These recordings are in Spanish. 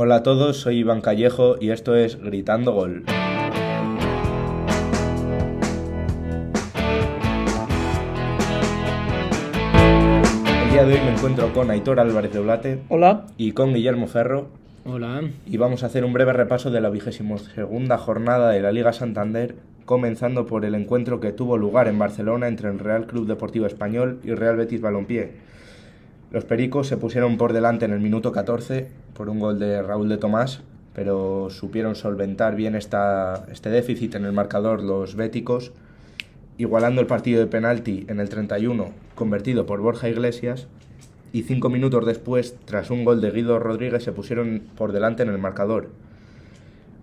Hola a todos, soy Iván Callejo y esto es Gritando Gol. El día de hoy me encuentro con Aitor Álvarez de Oblate Hola. y con Guillermo Ferro Hola. y vamos a hacer un breve repaso de la vigésimo segunda jornada de la Liga Santander, comenzando por el encuentro que tuvo lugar en Barcelona entre el Real Club Deportivo Español y Real Betis Balompié. Los Pericos se pusieron por delante en el minuto 14 por un gol de Raúl de Tomás, pero supieron solventar bien esta, este déficit en el marcador los béticos, igualando el partido de penalti en el 31, convertido por Borja Iglesias, y cinco minutos después, tras un gol de Guido Rodríguez, se pusieron por delante en el marcador.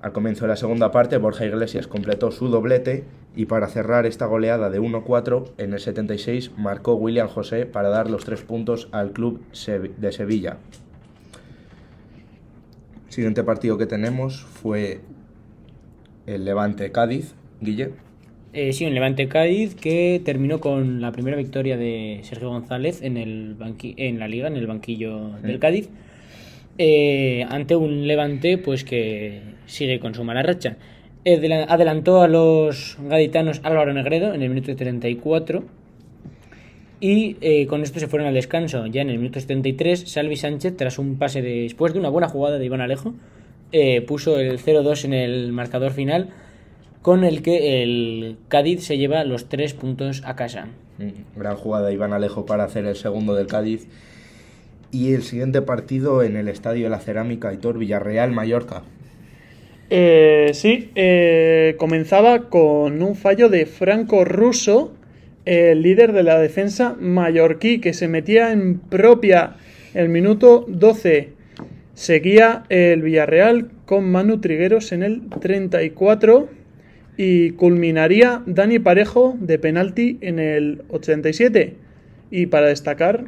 Al comienzo de la segunda parte, Borja Iglesias completó su doblete y para cerrar esta goleada de 1-4, en el 76 marcó William José para dar los tres puntos al club de Sevilla. El siguiente partido que tenemos fue el Levante Cádiz. Guille. Eh, sí, un Levante Cádiz que terminó con la primera victoria de Sergio González en, el banqui en la liga, en el banquillo del Cádiz, eh, ante un Levante pues que sigue con su mala racha. Eh, adelantó a los gaditanos Álvaro Negredo en el minuto 34 y eh, con esto se fueron al descanso. Ya en el minuto 73, Salvi Sánchez, tras un pase de, después de una buena jugada de Iván Alejo, eh, puso el 0-2 en el marcador final, con el que el Cádiz se lleva los tres puntos a casa. Mm, gran jugada de Iván Alejo para hacer el segundo del Cádiz. Y el siguiente partido en el Estadio de la Cerámica, Hitor Villarreal-Mallorca. Eh, sí, eh, comenzaba con un fallo de Franco Russo, el líder de la defensa mallorquí, que se metía en propia el minuto 12. Seguía el Villarreal con Manu Trigueros en el 34 y culminaría Dani Parejo de penalti en el 87. Y para destacar,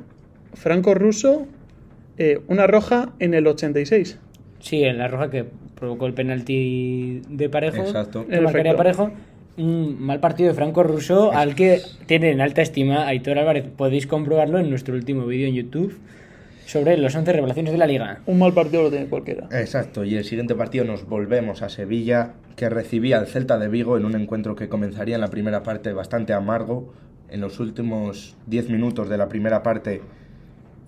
Franco Russo, eh, una roja en el 86. Sí, en la roja que provocó el penalti de Parejo. Exacto. Que marcaría Parejo. Un mal partido de Franco Russo al que tiene en alta estima Aitor Álvarez. Podéis comprobarlo en nuestro último vídeo en YouTube sobre los 11 revelaciones de la liga. Un mal partido lo tiene cualquiera. Exacto, y el siguiente partido nos volvemos a Sevilla, que recibía al Celta de Vigo en un encuentro que comenzaría en la primera parte bastante amargo. En los últimos 10 minutos de la primera parte,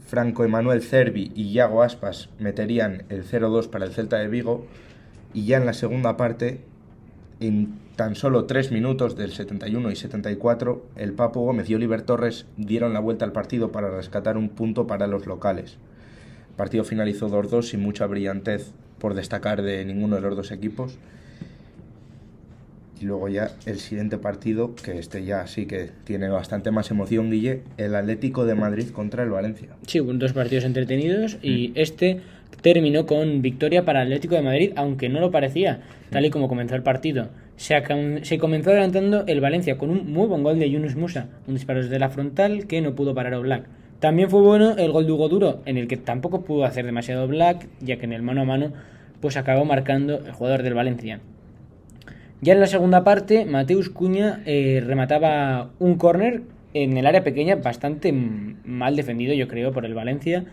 Franco Emanuel Cervi y Iago Aspas meterían el 0-2 para el Celta de Vigo. Y ya en la segunda parte, en tan solo 3 minutos del 71 y 74, el Papo Gómez y Oliver Torres dieron la vuelta al partido para rescatar un punto para los locales. El partido finalizó 2-2 sin mucha brillantez por destacar de ninguno de los dos equipos. Y luego ya el siguiente partido, que este ya sí que tiene bastante más emoción, Guille, el Atlético de Madrid contra el Valencia. Sí, dos partidos entretenidos y mm. este terminó con victoria para el Atlético de Madrid, aunque no lo parecía, tal y como comenzó el partido. Se, se comenzó adelantando el Valencia con un muy buen gol de Yunus Musa, un disparo desde la frontal que no pudo parar a Black. También fue bueno el gol de Hugo Duro, en el que tampoco pudo hacer demasiado Black, ya que en el mano a mano pues acabó marcando el jugador del Valencia. Ya en la segunda parte, Mateus Cuña eh, remataba un córner en el área pequeña, bastante mal defendido, yo creo, por el Valencia,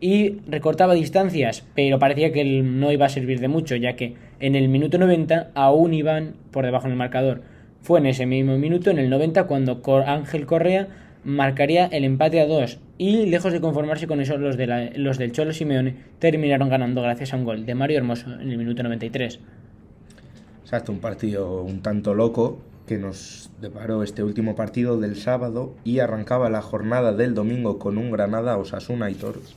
y recortaba distancias, pero parecía que no iba a servir de mucho, ya que en el minuto 90 aún iban por debajo del marcador. Fue en ese mismo minuto, en el 90, cuando Ángel Correa marcaría el empate a dos y lejos de conformarse con eso los, de los del Cholo Simeone terminaron ganando gracias a un gol de Mario Hermoso en el minuto 93. Exacto, un partido un tanto loco que nos deparó este último partido del sábado y arrancaba la jornada del domingo con un Granada, Osasuna y Toros.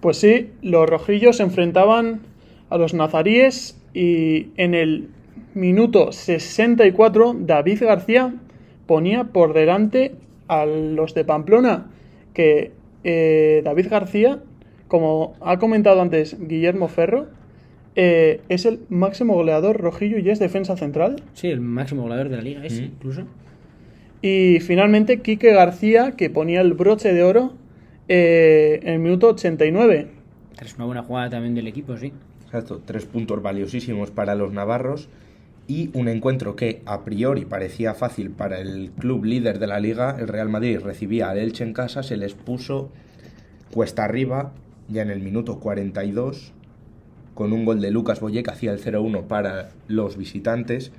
Pues sí, los rojillos se enfrentaban a los nazaríes y en el minuto 64 David García ponía por delante a los de Pamplona que eh, David García, como ha comentado antes Guillermo Ferro, eh, es el máximo goleador rojillo y es defensa central. Sí, el máximo goleador de la liga, es incluso. Y finalmente Quique García, que ponía el broche de oro eh, en el minuto 89. Es una buena jugada también del equipo, sí. Exacto, tres puntos valiosísimos para los navarros y un encuentro que a priori parecía fácil para el club líder de la liga, el Real Madrid recibía al Elche en casa, se les puso cuesta arriba ya en el minuto 42 con un gol de Lucas Boye que hacía el 0-1 para los visitantes.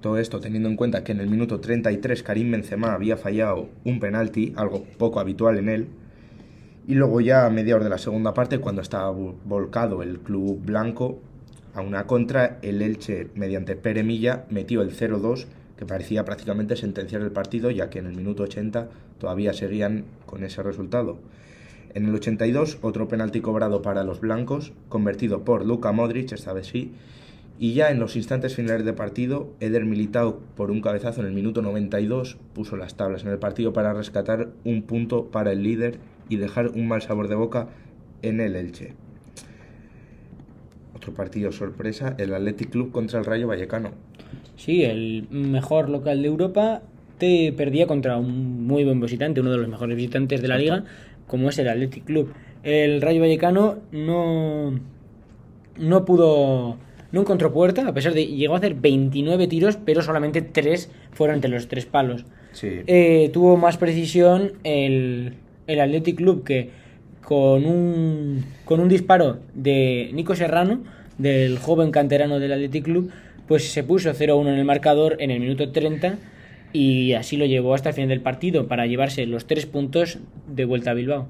Todo esto teniendo en cuenta que en el minuto 33 Karim Benzema había fallado un penalti, algo poco habitual en él. Y luego ya a media hora de la segunda parte, cuando estaba volcado el club blanco a una contra, el Elche, mediante Pere Milla, metió el 0-2, que parecía prácticamente sentenciar el partido, ya que en el minuto 80 todavía seguían con ese resultado. En el 82, otro penalti cobrado para los blancos, convertido por Luka Modric, esta vez sí, y ya en los instantes finales de partido, Eder Militao, por un cabezazo en el minuto 92, puso las tablas en el partido para rescatar un punto para el líder y dejar un mal sabor de boca en el Elche. Otro partido sorpresa, el Athletic Club contra el Rayo Vallecano. Sí, el mejor local de Europa te perdía contra un muy buen visitante, uno de los mejores visitantes de la liga, como es el Athletic Club. El Rayo Vallecano no, no pudo, no encontró puerta, a pesar de llegó a hacer 29 tiros, pero solamente 3 fueron entre los tres palos. Sí. Eh, tuvo más precisión el, el Athletic Club que con un, con un disparo de Nico Serrano, del joven canterano del Athletic Club, pues se puso 0-1 en el marcador en el minuto 30 y así lo llevó hasta el final del partido para llevarse los tres puntos de vuelta a Bilbao.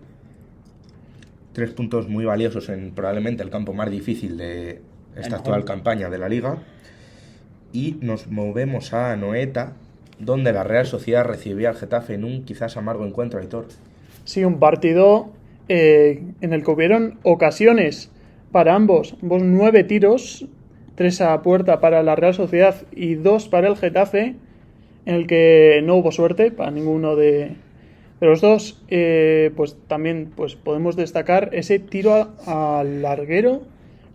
Tres puntos muy valiosos en probablemente el campo más difícil de esta actual campaña de la liga. Y nos movemos a Noeta, donde la Real Sociedad recibía al Getafe en un quizás amargo encuentro, Aitor. Sí, un partido eh, en el que hubieron ocasiones para ambos. Ambos nueve tiros, tres a puerta para la Real Sociedad y dos para el Getafe, en el que no hubo suerte para ninguno de, de los dos. Eh, pues también pues podemos destacar ese tiro al larguero.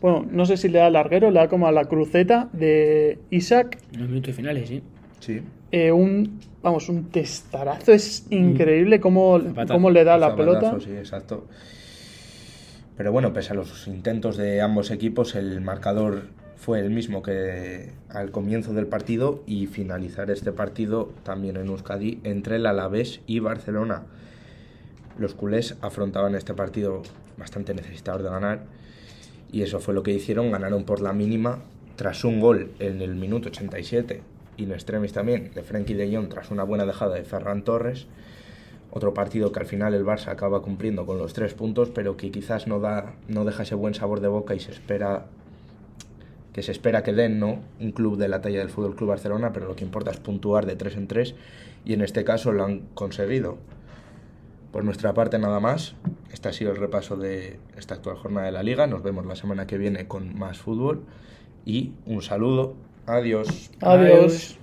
Bueno, no sé si le da al larguero, le da como a la cruceta de Isaac. En los minutos finales, sí. Sí. Eh, un vamos, un testarazo. Es increíble cómo, Zapatazo. cómo le da la pelota. Sí, exacto. Pero bueno, pese a los intentos de ambos equipos, el marcador fue el mismo que al comienzo del partido y finalizar este partido también en Euskadi entre el Alavés y Barcelona. Los culés afrontaban este partido bastante necesitados de ganar y eso fue lo que hicieron, ganaron por la mínima tras un gol en el minuto 87 in extremis también de Frenkie de Jong tras una buena dejada de Ferran Torres. Otro partido que al final el Barça acaba cumpliendo con los tres puntos, pero que quizás no da, no deja ese buen sabor de boca y se espera que se espera que den, ¿no? Un club de la talla del Fútbol Club Barcelona, pero lo que importa es puntuar de tres en tres y en este caso lo han conseguido. Por nuestra parte nada más. Este ha sido el repaso de esta actual jornada de la liga. Nos vemos la semana que viene con más fútbol y un saludo. Adiós. Adiós.